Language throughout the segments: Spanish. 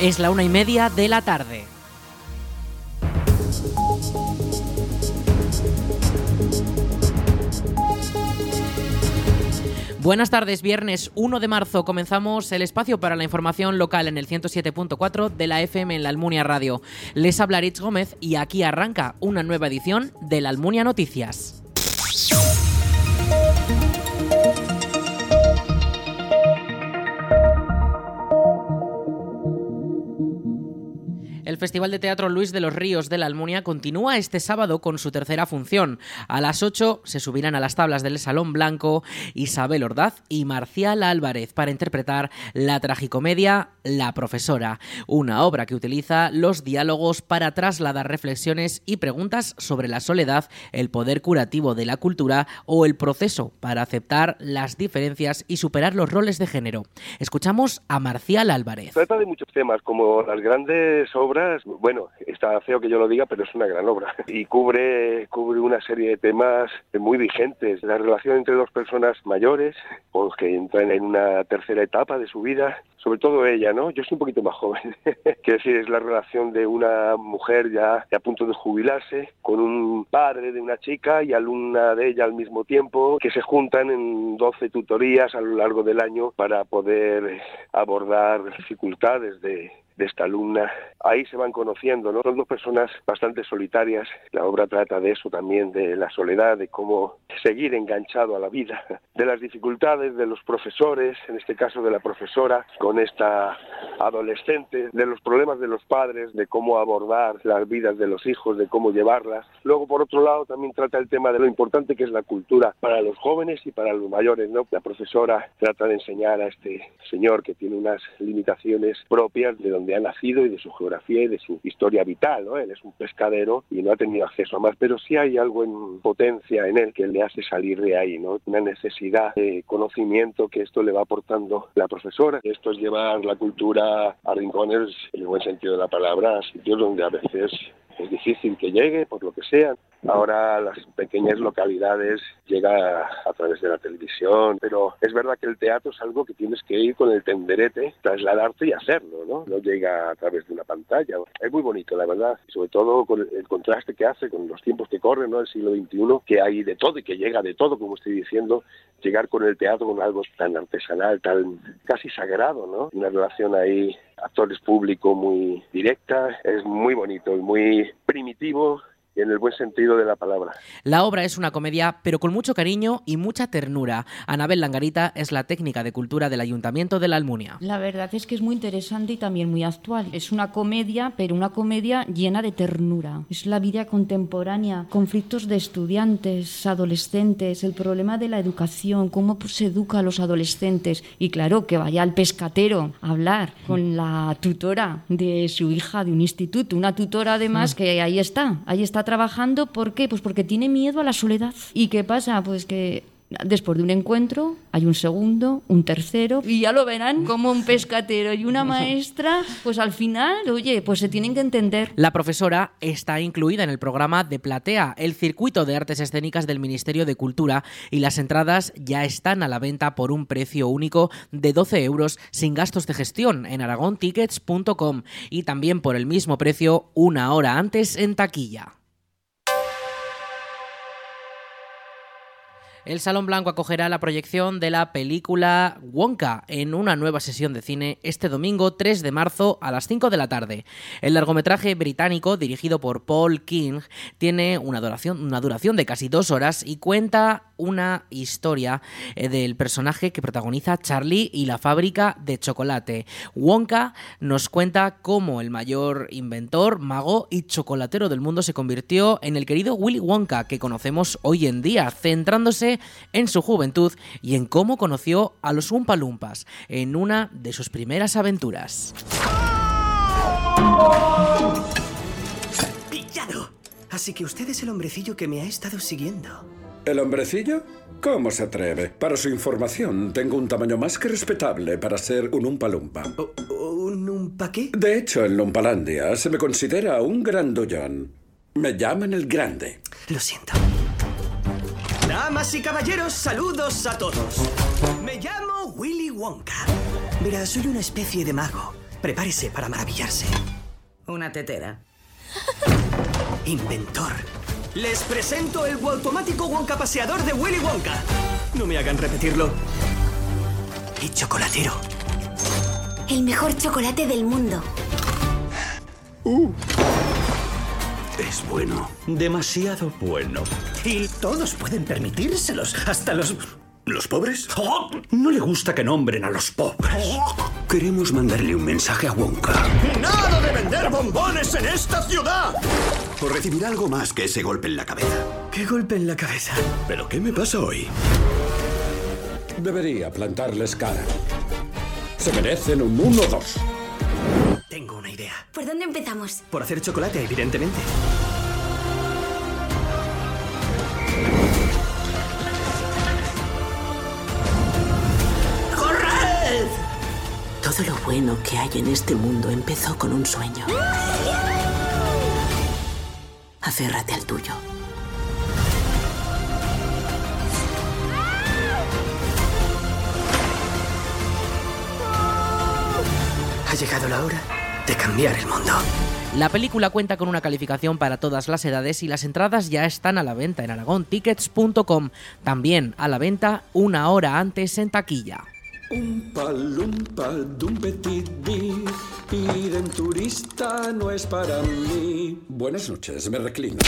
Es la una y media de la tarde. Buenas tardes, viernes 1 de marzo comenzamos el espacio para la información local en el 107.4 de la FM en la Almunia Radio. Les habla Rich Gómez y aquí arranca una nueva edición de la Almunia Noticias. Festival de Teatro Luis de los Ríos de la Almunia continúa este sábado con su tercera función. A las 8 se subirán a las tablas del Salón Blanco Isabel Ordaz y Marcial Álvarez para interpretar la tragicomedia La Profesora, una obra que utiliza los diálogos para trasladar reflexiones y preguntas sobre la soledad, el poder curativo de la cultura o el proceso para aceptar las diferencias y superar los roles de género. Escuchamos a Marcial Álvarez. Trata de muchos temas, como las grandes obras bueno, está feo que yo lo diga, pero es una gran obra y cubre, cubre una serie de temas muy vigentes. La relación entre dos personas mayores, pues que entran en una tercera etapa de su vida, sobre todo ella, ¿no? Yo soy un poquito más joven. Quiero decir, es la relación de una mujer ya, a punto de jubilarse con un padre de una chica y alumna de ella al mismo tiempo, que se juntan en 12 tutorías a lo largo del año para poder abordar dificultades de, de esta alumna. Ahí se van conociendo, ¿no? Son dos personas bastante solitarias. La obra trata de eso también, de la soledad, de cómo seguir enganchado a la vida, de las dificultades de los profesores, en este caso de la profesora, con esta adolescente, de los problemas de los padres, de cómo abordar las vidas de los hijos, de cómo llevarlas. Luego, por otro lado, también trata el tema de lo importante que es la cultura para los jóvenes y para los mayores, ¿no? La profesora trata de enseñar a este señor que tiene unas limitaciones propias de donde ha nacido y de su geografía y de su historia vital, ¿no? Él es un pescadero y no ha tenido acceso a más, pero sí hay algo en potencia en él que le hace salir de ahí, ¿no? Una necesidad de conocimiento que esto le va aportando la profesora. Esto es llevar la cultura a rincones, en el buen sentido de la palabra, a sitios donde a veces es difícil que llegue, por lo que sea. Ahora las pequeñas localidades llega a través de la televisión, pero es verdad que el teatro es algo que tienes que ir con el tenderete, trasladarte y hacerlo, ¿no? No llega a través de una pantalla. Es muy bonito, la verdad, sobre todo con el contraste que hace con los tiempos que corren, ¿no? El siglo XXI, que hay de todo y que llega de todo, como estoy diciendo, llegar con el teatro con algo tan artesanal, tan casi sagrado, ¿no? Una relación ahí actores público muy directa, es muy bonito muy primitivo, en el buen sentido de la palabra. La obra es una comedia, pero con mucho cariño y mucha ternura. Anabel Langarita es la técnica de cultura del Ayuntamiento de la Almunia. La verdad es que es muy interesante y también muy actual. Es una comedia, pero una comedia llena de ternura. Es la vida contemporánea, conflictos de estudiantes, adolescentes, el problema de la educación, cómo se educa a los adolescentes. Y claro, que vaya al pescatero a hablar con la tutora de su hija de un instituto, una tutora además que ahí está, ahí está trabajando, ¿por qué? Pues porque tiene miedo a la soledad. ¿Y qué pasa? Pues que después de un encuentro hay un segundo, un tercero y ya lo verán como un pescatero y una maestra, pues al final, oye, pues se tienen que entender. La profesora está incluida en el programa de Platea, el circuito de artes escénicas del Ministerio de Cultura y las entradas ya están a la venta por un precio único de 12 euros sin gastos de gestión en aragontickets.com y también por el mismo precio una hora antes en taquilla. El Salón Blanco acogerá la proyección de la película Wonka en una nueva sesión de cine este domingo 3 de marzo a las 5 de la tarde. El largometraje británico, dirigido por Paul King, tiene una duración, una duración de casi dos horas y cuenta una historia eh, del personaje que protagoniza Charlie y la fábrica de chocolate. Wonka nos cuenta cómo el mayor inventor, mago y chocolatero del mundo se convirtió en el querido Willy Wonka que conocemos hoy en día, centrándose en su juventud y en cómo conoció a los Umpa Lumpas en una de sus primeras aventuras. ¡Pillado! Así que usted es el hombrecillo que me ha estado siguiendo. ¿El hombrecillo? ¿Cómo se atreve? Para su información, tengo un tamaño más que respetable para ser un umpalumpa. ¿Un umpa qué? De hecho, en Lumpalandia se me considera un grandullón. Me llaman el grande. Lo siento. Damas y caballeros, saludos a todos. Me llamo Willy Wonka. Mira, soy una especie de mago Prepárese para maravillarse. Una tetera. Inventor. Les presento el automático Wonka paseador de Willy Wonka. No me hagan repetirlo. Y chocolatero. El mejor chocolate del mundo. Es bueno. Demasiado bueno. Y Todos pueden permitírselos, hasta los... ¿Los pobres? No le gusta que nombren a los pobres. Queremos mandarle un mensaje a Wonka. ¡Nada de vender bombones en esta ciudad! O recibirá algo más que ese golpe en la cabeza. ¿Qué golpe en la cabeza? ¿Pero qué me pasa hoy? Debería plantarles cara. Se merecen un 1-2. Tengo una idea. ¿Por dónde empezamos? Por hacer chocolate, evidentemente. Todo lo bueno que hay en este mundo empezó con un sueño. Aférrate al tuyo. Ha llegado la hora de cambiar el mundo. La película cuenta con una calificación para todas las edades y las entradas ya están a la venta en aragontickets.com. También a la venta una hora antes en taquilla. Un pal, d'un petit vi. Ir en turista no es para mí. Buenas noches, me reclino.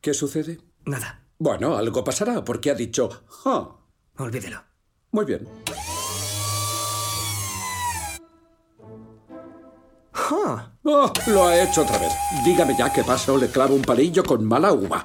¿Qué sucede? Nada, Bueno, algo pasará porque ha dicho, "Ah". olvídelo. Muy bien. Oh, lo ha hecho otra vez. Dígame ya qué pasa o le clavo un palillo con mala uva.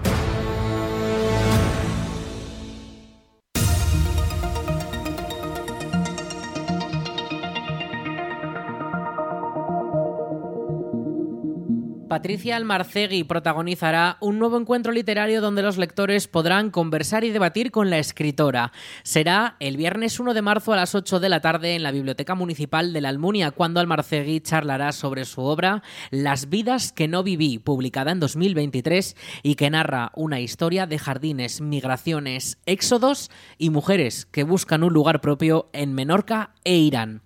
Patricia Almarcegui protagonizará un nuevo encuentro literario donde los lectores podrán conversar y debatir con la escritora. Será el viernes 1 de marzo a las 8 de la tarde en la Biblioteca Municipal de la Almunia, cuando Almarcegui charlará sobre su obra Las vidas que no viví, publicada en 2023 y que narra una historia de jardines, migraciones, éxodos y mujeres que buscan un lugar propio en Menorca e Irán.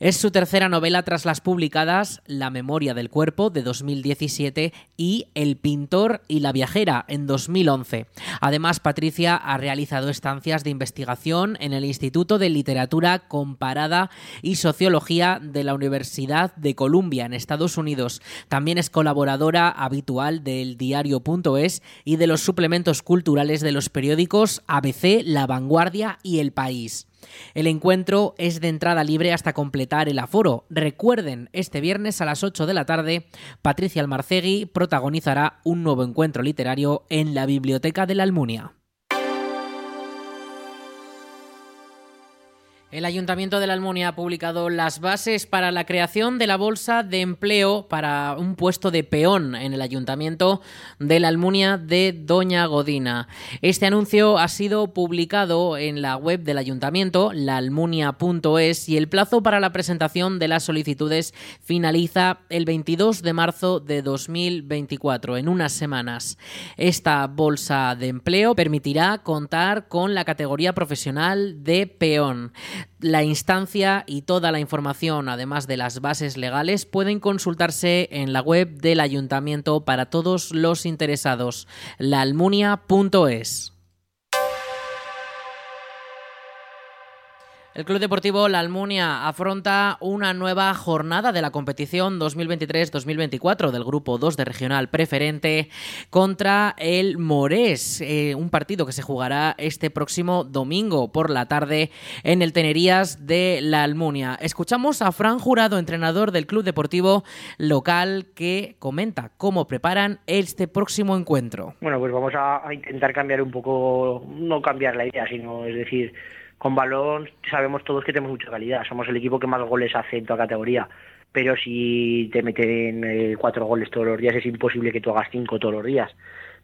Es su tercera novela tras las publicadas La memoria del cuerpo de 2017 y El pintor y la viajera en 2011. Además, Patricia ha realizado estancias de investigación en el Instituto de Literatura Comparada y Sociología de la Universidad de Columbia en Estados Unidos. También es colaboradora habitual del diario.es y de los suplementos culturales de los periódicos ABC, La Vanguardia y El País. El encuentro es de entrada libre hasta completar el aforo. Recuerden, este viernes a las 8 de la tarde, Patricia Almarcegui protagonizará un nuevo encuentro literario en la Biblioteca de la Almunia. El Ayuntamiento de la Almunia ha publicado las bases para la creación de la bolsa de empleo para un puesto de peón en el Ayuntamiento de la Almunia de Doña Godina. Este anuncio ha sido publicado en la web del Ayuntamiento, laalmunia.es, y el plazo para la presentación de las solicitudes finaliza el 22 de marzo de 2024, en unas semanas. Esta bolsa de empleo permitirá contar con la categoría profesional de peón. La instancia y toda la información, además de las bases legales, pueden consultarse en la web del ayuntamiento para todos los interesados, laalmunia.es. El Club Deportivo La Almunia afronta una nueva jornada de la competición 2023-2024 del Grupo 2 de Regional Preferente contra el Morés, eh, un partido que se jugará este próximo domingo por la tarde en el Tenerías de La Almunia. Escuchamos a Fran Jurado, entrenador del Club Deportivo local, que comenta cómo preparan este próximo encuentro. Bueno, pues vamos a, a intentar cambiar un poco, no cambiar la idea, sino, es decir, con balón sabemos todos que tenemos mucha calidad, somos el equipo que más goles hace en toda categoría, pero si te meten eh, cuatro goles todos los días es imposible que tú hagas cinco todos los días.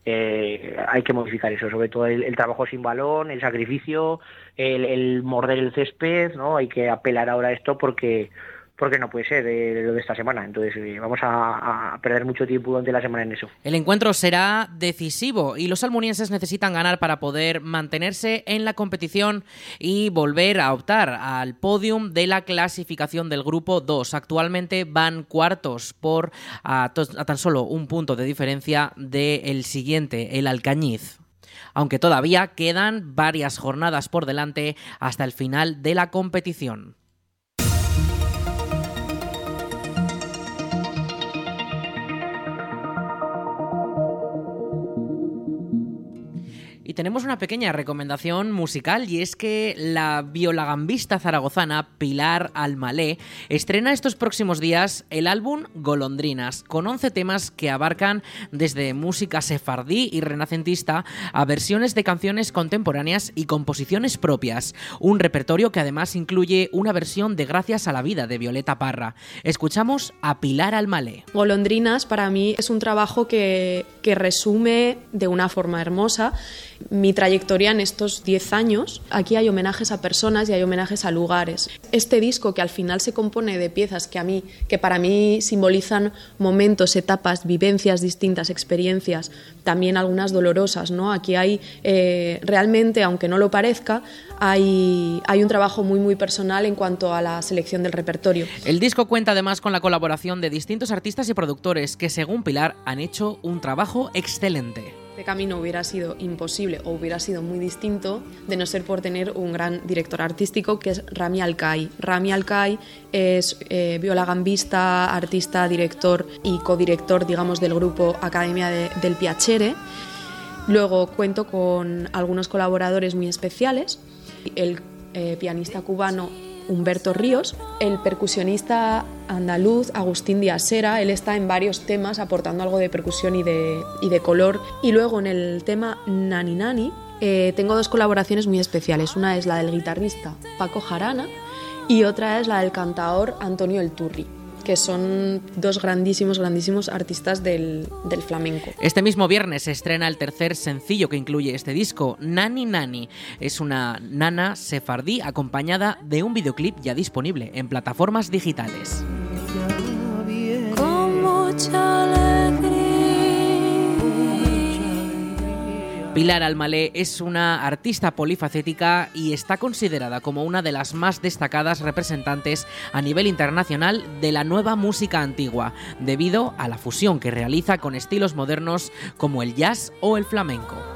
Eh, hay que modificar eso, sobre todo el, el trabajo sin balón, el sacrificio, el, el morder el césped, ¿no? Hay que apelar ahora a esto porque porque no puede ser eh, lo de esta semana. Entonces eh, vamos a, perder mucho tiempo durante la semana en eso. El encuentro será decisivo y los almunienses necesitan ganar para poder mantenerse en la competición y volver a optar al podium de la clasificación del grupo 2. Actualmente van cuartos por a tan solo un punto de diferencia del siguiente, el Alcañiz aunque todavía quedan varias jornadas por delante hasta el final de la competición. Tenemos una pequeña recomendación musical y es que la violagambista zaragozana Pilar Almalé estrena estos próximos días el álbum Golondrinas, con 11 temas que abarcan desde música sefardí y renacentista a versiones de canciones contemporáneas y composiciones propias, un repertorio que además incluye una versión de Gracias a la vida de Violeta Parra. Escuchamos a Pilar Almalé. Golondrinas para mí es un trabajo que resume de una forma hermosa mi trayectoria en estos 10 años. Aquí hay homenajes a personas y hay homenajes a lugares. Este disco que al final se compone de piezas que a mí, que para mí simbolizan momentos, etapas, vivencias distintas, experiencias, también algunas dolorosas, ¿no? Aquí hay eh, realmente, aunque no lo parezca, hay, hay un trabajo muy muy personal en cuanto a la selección del repertorio. El disco cuenta además con la colaboración de distintos artistas y productores que según Pilar han hecho un trabajo excelente. Este camino hubiera sido imposible o hubiera sido muy distinto de no ser por tener un gran director artístico que es Rami Alcai. Rami Alcai es eh, violagambista, artista, director y codirector, digamos, del grupo Academia de, del Piacere. Luego cuento con algunos colaboradores muy especiales. El eh, pianista cubano Humberto Ríos, el percusionista andaluz Agustín Díaz-Sera, él está en varios temas aportando algo de percusión y de, y de color. Y luego en el tema Nani Nani eh, tengo dos colaboraciones muy especiales. Una es la del guitarrista Paco Jarana y otra es la del cantador Antonio El Turri que son dos grandísimos, grandísimos artistas del, del, flamenco. Este mismo viernes se estrena el tercer sencillo que incluye este disco, Nani Nani. Es una nana sefardí acompañada de un videoclip ya disponible en plataformas digitales. Con mucha Pilar Almalé es una artista polifacética y está considerada como una de las más destacadas representantes a nivel internacional de la nueva música antigua, debido a la fusión que realiza con estilos modernos como el jazz o el flamenco.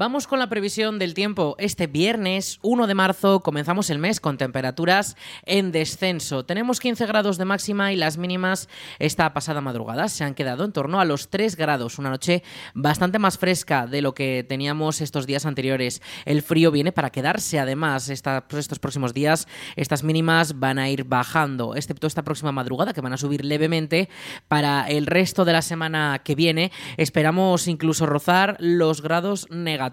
Vamos con la previsión del tiempo. Este viernes 1 de marzo comenzamos el mes con temperaturas en descenso. Tenemos 15 grados de máxima y las mínimas esta pasada madrugada se han quedado en torno a los 3 grados. Una noche bastante más fresca de lo que teníamos estos días anteriores. El frío viene para quedarse además. Pues estos próximos días estas mínimas van a ir bajando, excepto esta próxima madrugada que van a subir levemente. Para el resto de la semana que viene esperamos incluso rozar los grados negativos.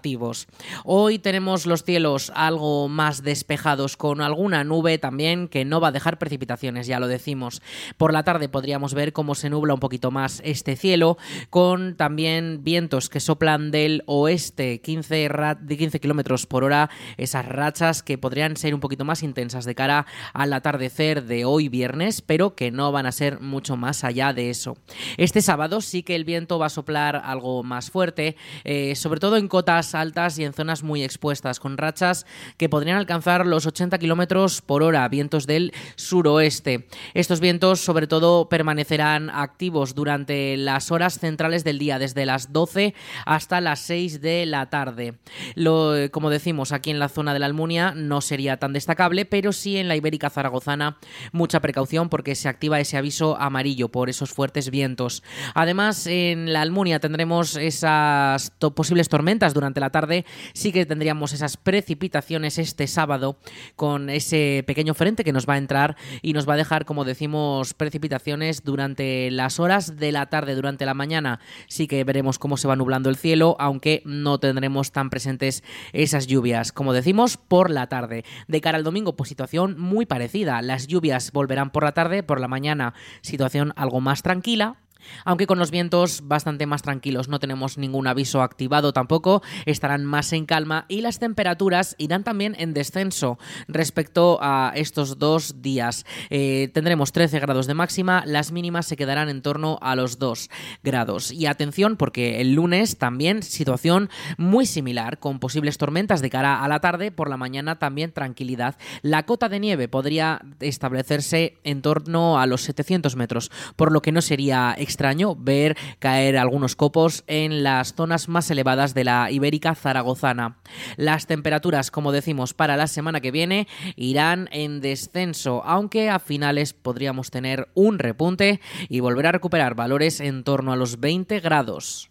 Hoy tenemos los cielos algo más despejados con alguna nube también que no va a dejar precipitaciones, ya lo decimos. Por la tarde podríamos ver cómo se nubla un poquito más este cielo con también vientos que soplan del oeste 15, de 15 kilómetros por hora, esas rachas que podrían ser un poquito más intensas de cara al atardecer de hoy viernes, pero que no van a ser mucho más allá de eso. Este sábado sí que el viento va a soplar algo más fuerte, eh, sobre todo en cotas altas y en zonas muy expuestas, con rachas que podrían alcanzar los 80 kilómetros por hora, vientos del suroeste. Estos vientos, sobre todo, permanecerán activos durante las horas centrales del día, desde las 12 hasta las 6 de la tarde. Lo, como decimos, aquí en la zona de la Almunia no sería tan destacable, pero sí en la Ibérica Zaragozana mucha precaución porque se activa ese aviso amarillo por esos fuertes vientos. Además, en la Almunia tendremos esas posibles tormentas durante la tarde, sí que tendríamos esas precipitaciones este sábado con ese pequeño frente que nos va a entrar y nos va a dejar, como decimos, precipitaciones durante las horas de la tarde, durante la mañana. Sí que veremos cómo se va nublando el cielo, aunque no tendremos tan presentes esas lluvias, como decimos, por la tarde. De cara al domingo, pues situación muy parecida. Las lluvias volverán por la tarde, por la mañana situación algo más tranquila, aunque con los vientos bastante más tranquilos, no tenemos ningún aviso activado tampoco, estarán más en calma y las temperaturas irán también en descenso respecto a estos dos días. Eh, tendremos 13 grados de máxima, las mínimas se quedarán en torno a los 2 grados. Y atención porque el lunes también situación muy similar, con posibles tormentas de cara a la tarde, por la mañana también tranquilidad. La cota de nieve podría establecerse en torno a los 700 metros, por lo que no sería extraño ver caer algunos copos en las zonas más elevadas de la ibérica zaragozana. Las temperaturas, como decimos, para la semana que viene irán en descenso, aunque a finales podríamos tener un repunte y volver a recuperar valores en torno a los 20 grados.